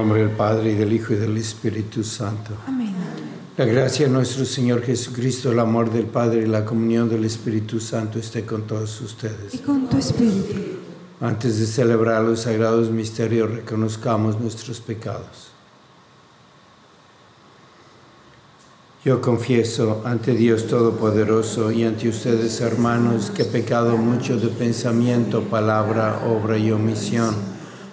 Nombre del Padre y del Hijo y del Espíritu Santo. Amén. La gracia de nuestro Señor Jesucristo, el amor del Padre y la comunión del Espíritu Santo esté con todos ustedes. Y con tu Espíritu. Antes de celebrar los sagrados misterios, reconozcamos nuestros pecados. Yo confieso ante Dios Todopoderoso y ante ustedes, hermanos, que he pecado mucho de pensamiento, palabra, obra y omisión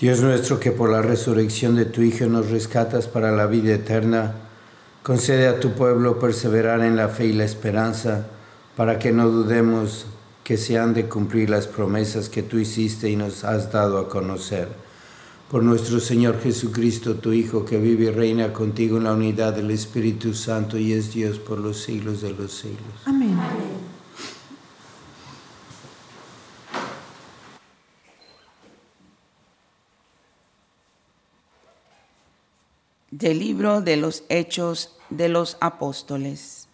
Dios nuestro, que por la resurrección de tu Hijo nos rescatas para la vida eterna, concede a tu pueblo perseverar en la fe y la esperanza, para que no dudemos que se han de cumplir las promesas que tú hiciste y nos has dado a conocer. Por nuestro Señor Jesucristo, tu Hijo, que vive y reina contigo en la unidad del Espíritu Santo y es Dios por los siglos de los siglos. Amén. Del libro de los Hechos de los Apóstoles.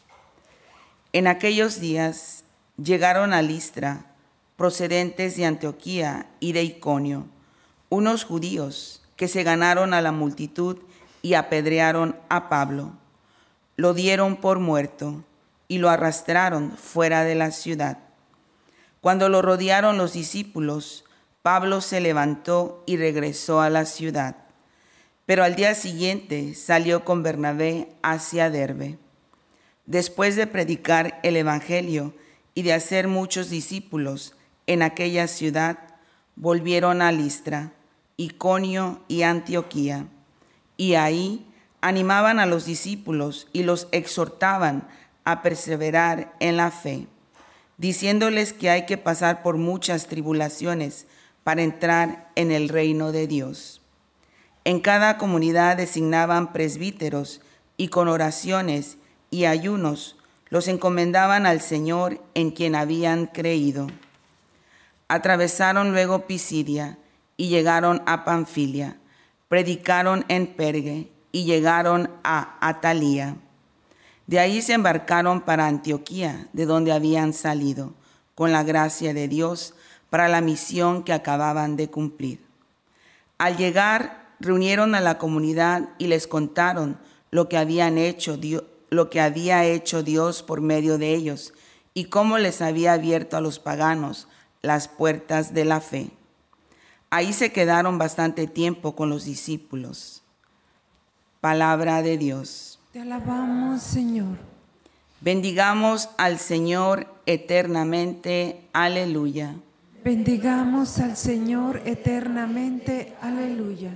En aquellos días llegaron a Listra, procedentes de Antioquía y de Iconio, unos judíos que se ganaron a la multitud y apedrearon a Pablo. Lo dieron por muerto y lo arrastraron fuera de la ciudad. Cuando lo rodearon los discípulos, Pablo se levantó y regresó a la ciudad. Pero al día siguiente salió con Bernabé hacia Derbe. Después de predicar el Evangelio y de hacer muchos discípulos en aquella ciudad, volvieron a Listra, Iconio y Antioquía. Y ahí animaban a los discípulos y los exhortaban a perseverar en la fe, diciéndoles que hay que pasar por muchas tribulaciones para entrar en el reino de Dios. En cada comunidad designaban presbíteros y con oraciones y ayunos los encomendaban al Señor en quien habían creído. Atravesaron luego Pisidia y llegaron a Panfilia, predicaron en Pergue y llegaron a Atalía. De ahí se embarcaron para Antioquía, de donde habían salido, con la gracia de Dios, para la misión que acababan de cumplir. Al llegar, reunieron a la comunidad y les contaron lo que habían hecho Dios, lo que había hecho Dios por medio de ellos y cómo les había abierto a los paganos las puertas de la fe. Ahí se quedaron bastante tiempo con los discípulos. Palabra de Dios. Te alabamos, Señor. Bendigamos al Señor eternamente. Aleluya. Bendigamos al Señor eternamente. Aleluya.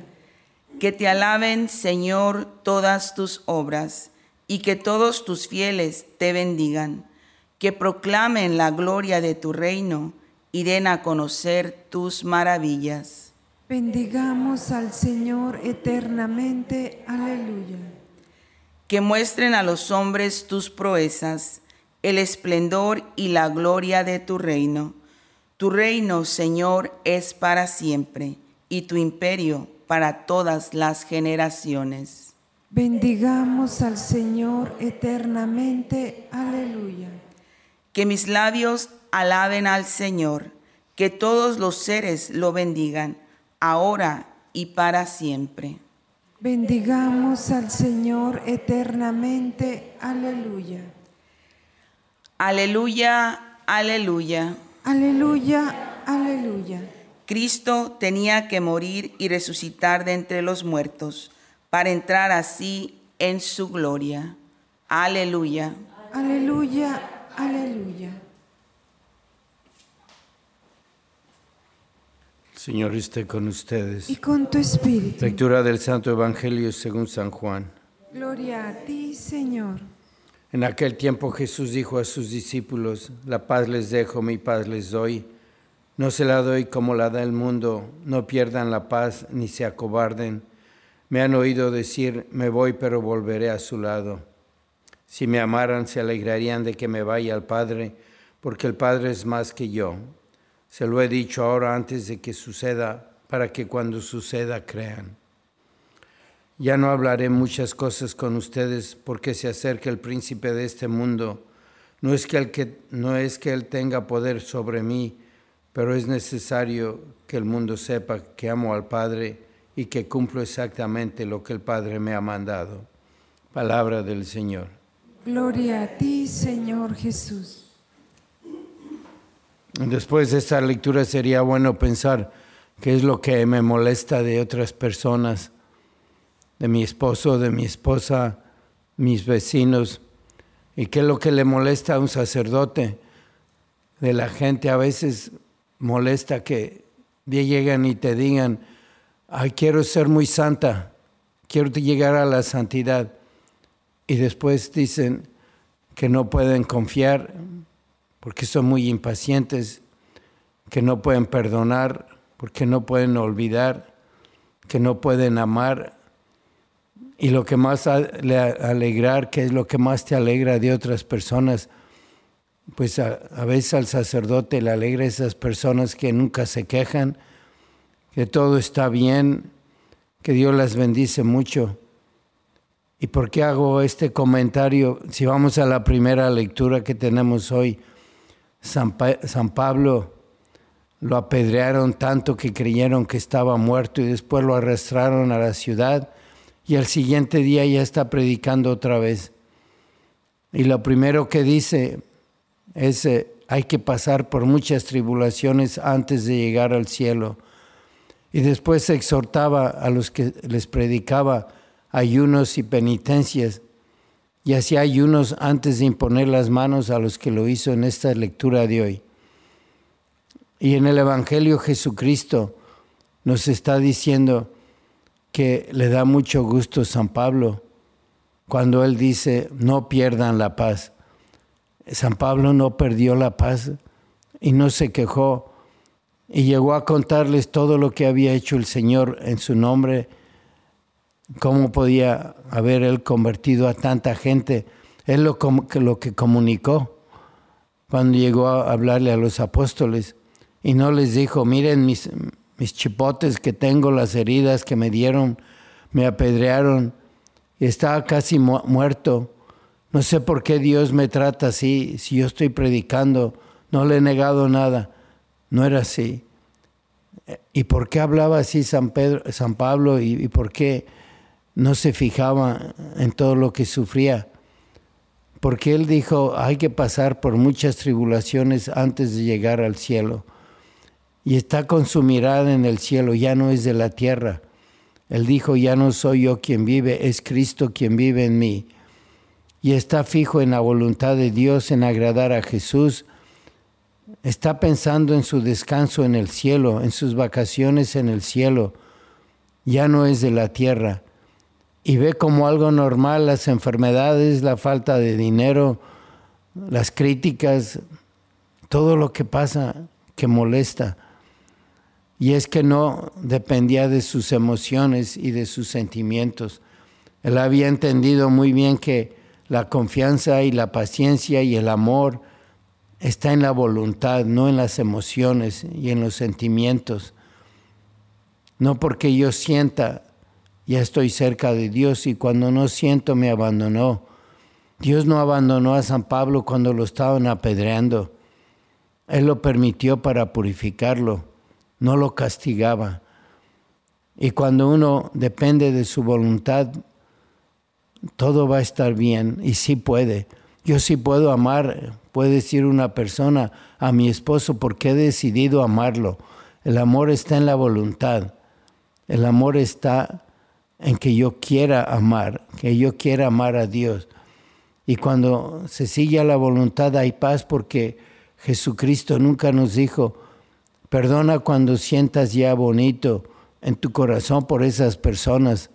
Que te alaben, Señor, todas tus obras, y que todos tus fieles te bendigan. Que proclamen la gloria de tu reino y den a conocer tus maravillas. Bendigamos al Señor eternamente. Aleluya. Que muestren a los hombres tus proezas, el esplendor y la gloria de tu reino. Tu reino, Señor, es para siempre, y tu imperio para todas las generaciones. Bendigamos al Señor eternamente. Aleluya. Que mis labios alaben al Señor, que todos los seres lo bendigan, ahora y para siempre. Bendigamos al Señor eternamente. Aleluya. Aleluya, aleluya. Aleluya, aleluya. Cristo tenía que morir y resucitar de entre los muertos para entrar así en su gloria. Aleluya. Aleluya, aleluya. Señor esté con ustedes. Y con tu espíritu. Lectura del Santo Evangelio según San Juan. Gloria a ti, Señor. En aquel tiempo Jesús dijo a sus discípulos, la paz les dejo, mi paz les doy. No se la doy como la da el mundo, no pierdan la paz ni se acobarden. Me han oído decir, me voy pero volveré a su lado. Si me amaran se alegrarían de que me vaya al Padre, porque el Padre es más que yo. Se lo he dicho ahora antes de que suceda, para que cuando suceda crean. Ya no hablaré muchas cosas con ustedes porque se acerca el príncipe de este mundo. No es que, el que, no es que él tenga poder sobre mí, pero es necesario que el mundo sepa que amo al Padre y que cumplo exactamente lo que el Padre me ha mandado. Palabra del Señor. Gloria a ti, Señor Jesús. Después de esta lectura sería bueno pensar qué es lo que me molesta de otras personas, de mi esposo, de mi esposa, mis vecinos, y qué es lo que le molesta a un sacerdote. De la gente a veces molesta que llegan y te digan, quiero ser muy santa, quiero llegar a la santidad. Y después dicen que no pueden confiar porque son muy impacientes, que no pueden perdonar, porque no pueden olvidar, que no pueden amar. Y lo que más le alegrar, que es lo que más te alegra de otras personas, pues a, veces al sacerdote le alegra esas personas que nunca se quejan, que todo está bien, que Dios las bendice mucho. ¿Y por qué hago este comentario? Si vamos a la primera lectura que tenemos hoy, San, San Pablo lo apedrearon tanto que creyeron que estaba muerto y después lo arrastraron a la ciudad y al siguiente día ya está predicando otra vez. Y lo primero que dice es, eh, hay que pasar por muchas tribulaciones antes de llegar al cielo. Y después exhortaba a los que les predicaba ayunos y penitencias y hacía ayunos antes de imponer las manos a los que lo hizo en esta lectura de hoy. Y en el Evangelio Jesucristo nos está diciendo que le da mucho gusto San Pablo cuando él dice, no pierdan la paz. San Pablo no perdió la paz y no se quejó y llegó a contarles todo lo que había hecho el Señor en su nombre cómo podía haber él convertido a tanta gente. Él lo, lo que comunicó cuando llegó a hablarle a los apóstoles y no les dijo, miren mis, mis chipotes que tengo, las heridas que me dieron, me apedrearon, y estaba casi mu muerto. No sé por qué Dios me trata así, si yo estoy predicando, no le he negado nada. No era así. ¿Y por qué hablaba así San, Pedro, San Pablo y, y por qué no se fijaba en todo lo que sufría? Porque él dijo, hay que pasar por muchas tribulaciones antes de llegar al cielo. Y está con su mirada en el cielo, ya no es de la tierra. Él dijo, ya no soy yo quien vive, es Cristo quien vive en mí. Y está fijo en la voluntad de Dios, en agradar a Jesús. Está pensando en su descanso en el cielo, en sus vacaciones en el cielo. Ya no es de la tierra. Y ve como algo normal las enfermedades, la falta de dinero, las críticas, todo lo que pasa que molesta. Y es que no dependía de sus emociones y de sus sentimientos. Él había entendido muy bien que la confianza y la paciencia y el amor está en la voluntad, no en las emociones y en los sentimientos. No porque yo sienta, ya estoy cerca de Dios y cuando no siento me abandonó. Dios no abandonó a San Pablo cuando lo estaban apedreando. Él lo permitió para purificarlo no lo castigaba. Y cuando uno depende de su voluntad, todo va a estar bien y sí puede. Yo sí puedo amar, puede decir una persona, a mi esposo porque he decidido amarlo. El amor está en la voluntad. El amor está en que yo quiera amar, que yo quiera amar a Dios. Y cuando se sigue a la voluntad hay paz porque Jesucristo nunca nos dijo, Perdona cuando sientas ya bonito en tu corazón por esas personas.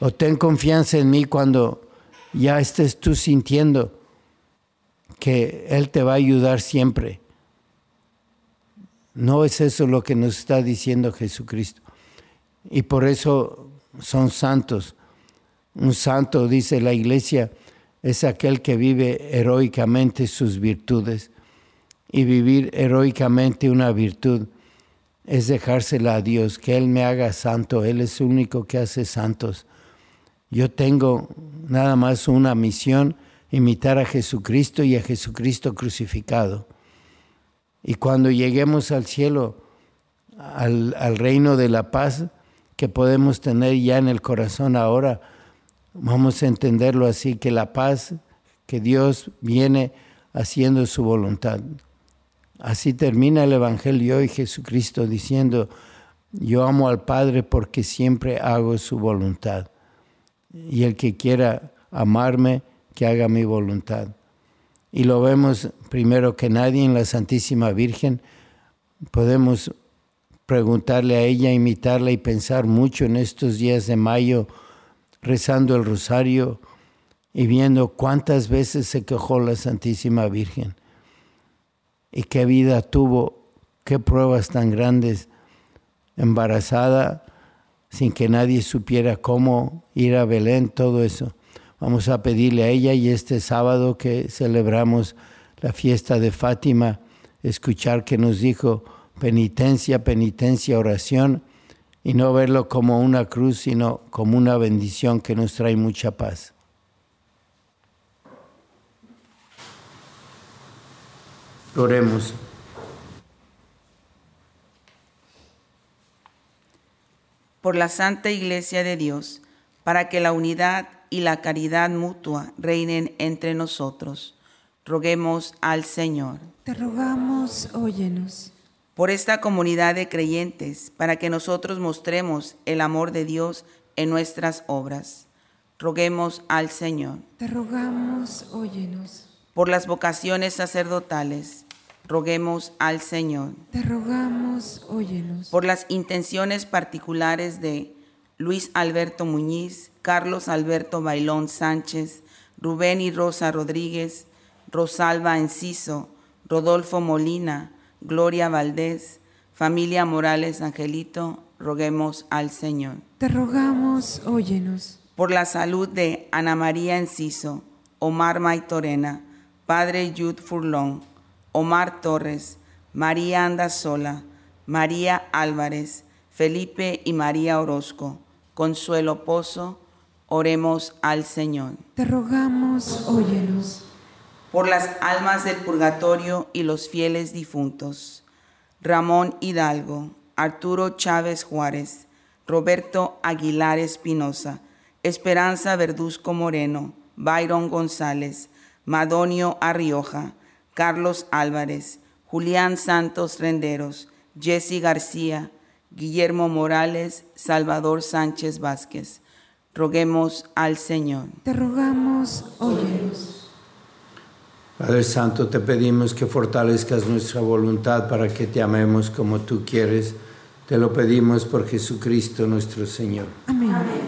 O ten confianza en mí cuando ya estés tú sintiendo que Él te va a ayudar siempre. No es eso lo que nos está diciendo Jesucristo. Y por eso son santos. Un santo, dice la iglesia, es aquel que vive heroicamente sus virtudes y vivir heroicamente una virtud es dejársela a Dios, que Él me haga santo, Él es el único que hace santos. Yo tengo nada más una misión, imitar a Jesucristo y a Jesucristo crucificado. Y cuando lleguemos al cielo, al, reino de la paz que podemos tener ya en el corazón ahora, vamos a entenderlo así, que la paz que Dios viene haciendo su voluntad. Así termina el Evangelio y Jesucristo diciendo, yo amo al Padre porque siempre hago su voluntad. Y el que quiera amarme, que haga mi voluntad. Y lo vemos primero que nadie en la Santísima Virgen. Podemos preguntarle a ella, imitarla y pensar mucho en estos días de mayo, rezando el rosario y viendo cuántas veces se quejó la Santísima Virgen y qué vida tuvo, qué pruebas tan grandes, embarazada, sin que nadie supiera cómo ir a Belén, todo eso. Vamos a pedirle a ella y este sábado que celebramos la fiesta de Fátima, escuchar que nos dijo penitencia, penitencia, oración, y no verlo como una cruz, sino como una bendición que nos trae mucha paz. Oremos. Por la Santa Iglesia de Dios, para que la unidad y la caridad mutua reinen entre nosotros. Roguemos al Señor. Te rogamos, óyenos. Por esta comunidad de creyentes, para que nosotros mostremos el amor de Dios en nuestras obras. Roguemos al Señor. Te rogamos, óyenos. Por las vocaciones sacerdotales, roguemos al Señor. Te rogamos, óyenos. Por las intenciones particulares de Luis Alberto Muñiz, Carlos Alberto Bailón Sánchez, Rubén y Rosa Rodríguez, Rosalba Enciso, Rodolfo Molina, Gloria Valdés, familia Morales Angelito, roguemos al Señor. Te rogamos, óyenos. Por la salud de Ana María Enciso, Omar Maitorena, Padre Yud Furlón, Omar Torres, María Andasola, María Álvarez, Felipe y María Orozco, Consuelo Pozo, oremos al Señor. Te rogamos, óyenos. Por las almas del purgatorio y los fieles difuntos, Ramón Hidalgo, Arturo Chávez Juárez, Roberto Aguilar Espinosa, Esperanza Verduzco Moreno, Byron González, Madonio Arrioja, Carlos Álvarez, Julián Santos Renderos, Jesse García, Guillermo Morales, Salvador Sánchez Vázquez. Roguemos al Señor. Te rogamos, óyenos. Padre Santo, te pedimos que fortalezcas nuestra voluntad para que te amemos como tú quieres. Te lo pedimos por Jesucristo nuestro Señor. Amén. Señor,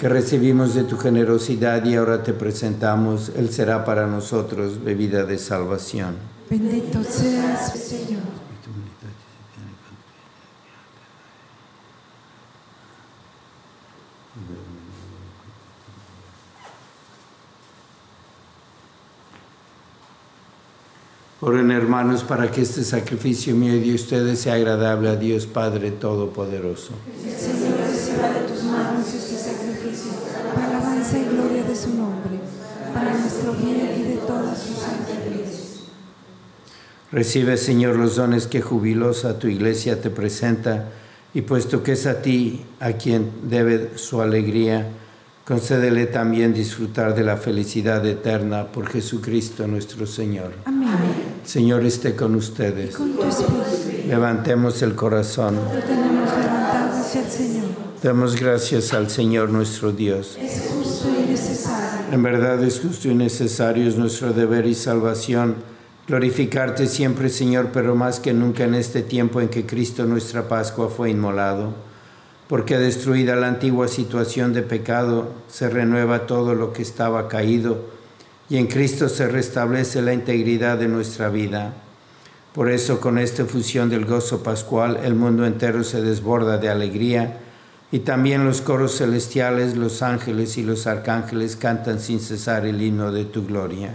que recibimos de tu generosidad y ahora te presentamos. Él será para nosotros bebida de salvación. Bendito seas, Señor. Oren hermanos para que este sacrificio mío y de ustedes sea agradable a Dios Padre Todopoderoso. El Recibe Señor los dones que jubilosa tu iglesia te presenta y puesto que es a ti a quien debe su alegría, concédele también disfrutar de la felicidad eterna por Jesucristo nuestro Señor. Amén. Señor esté con ustedes. Con Levantemos el corazón. lo tenemos levantado hacia el Señor. Demos gracias al Señor nuestro Dios. Es justo y necesario. En verdad es justo y necesario, es nuestro deber y salvación glorificarte siempre, Señor, pero más que nunca en este tiempo en que Cristo nuestra Pascua fue inmolado, porque destruida la antigua situación de pecado, se renueva todo lo que estaba caído y en Cristo se restablece la integridad de nuestra vida. Por eso, con esta fusión del gozo pascual, el mundo entero se desborda de alegría y también los coros celestiales, los ángeles y los arcángeles cantan sin cesar el himno de tu gloria.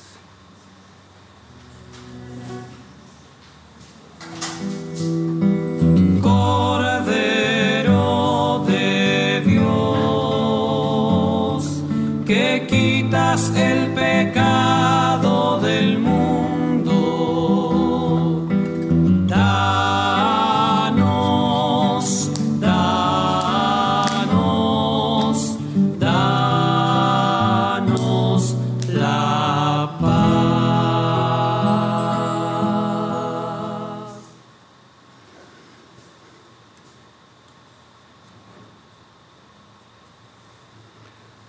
Quitas el pecado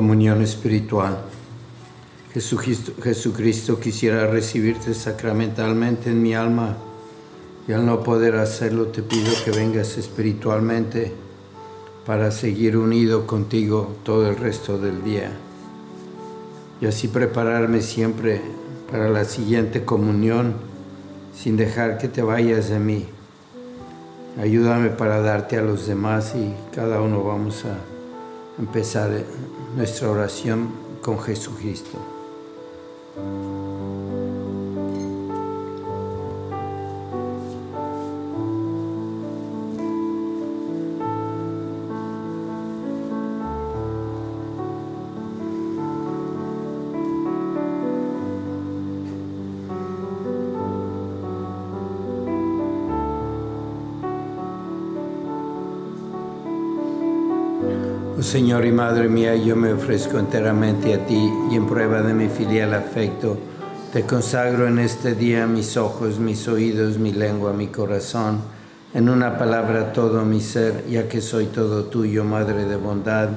Comunión espiritual. Jesucristo, Jesucristo quisiera recibirte sacramentalmente en mi alma y al no poder hacerlo te pido que vengas espiritualmente para seguir unido contigo todo el resto del día y así prepararme siempre para la siguiente comunión sin dejar que te vayas de mí. Ayúdame para darte a los demás y cada uno vamos a empezar nuestra oración con Jesucristo. Señor y Madre mía, yo me ofrezco enteramente a ti y en prueba de mi filial afecto, te consagro en este día mis ojos, mis oídos, mi lengua, mi corazón, en una palabra todo mi ser, ya que soy todo tuyo, Madre de bondad.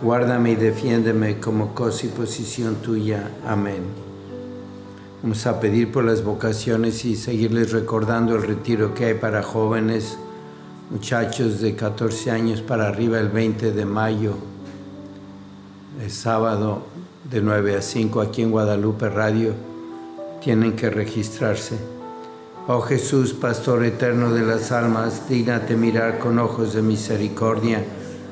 Guárdame y defiéndeme como cosa y posición tuya. Amén. Vamos a pedir por las vocaciones y seguirles recordando el retiro que hay para jóvenes muchachos de 14 años para arriba el 20 de mayo, el sábado de 9 a 5 aquí en Guadalupe Radio, tienen que registrarse. Oh Jesús, Pastor eterno de las almas, dígnate mirar con ojos de misericordia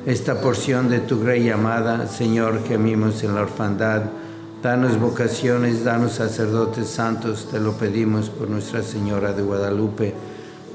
esta porción de tu grey amada, Señor, que amimos en la orfandad. Danos vocaciones, danos sacerdotes santos, te lo pedimos por Nuestra Señora de Guadalupe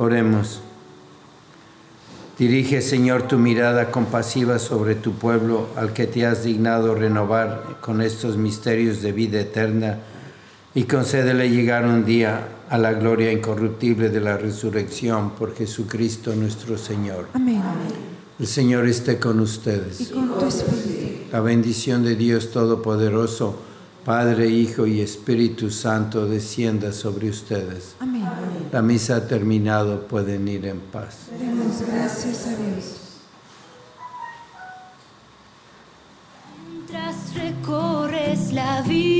Oremos. Dirige, Señor, tu mirada compasiva sobre tu pueblo, al que te has dignado renovar con estos misterios de vida eterna, y concédele llegar un día a la gloria incorruptible de la resurrección por Jesucristo nuestro Señor. Amén. El Señor esté con ustedes. Y con tu espíritu. La bendición de Dios Todopoderoso, Padre, Hijo y Espíritu Santo, descienda sobre ustedes. Amén. La misa ha terminado, pueden ir en paz. Demos gracias a Dios. Mientras recorres la vida,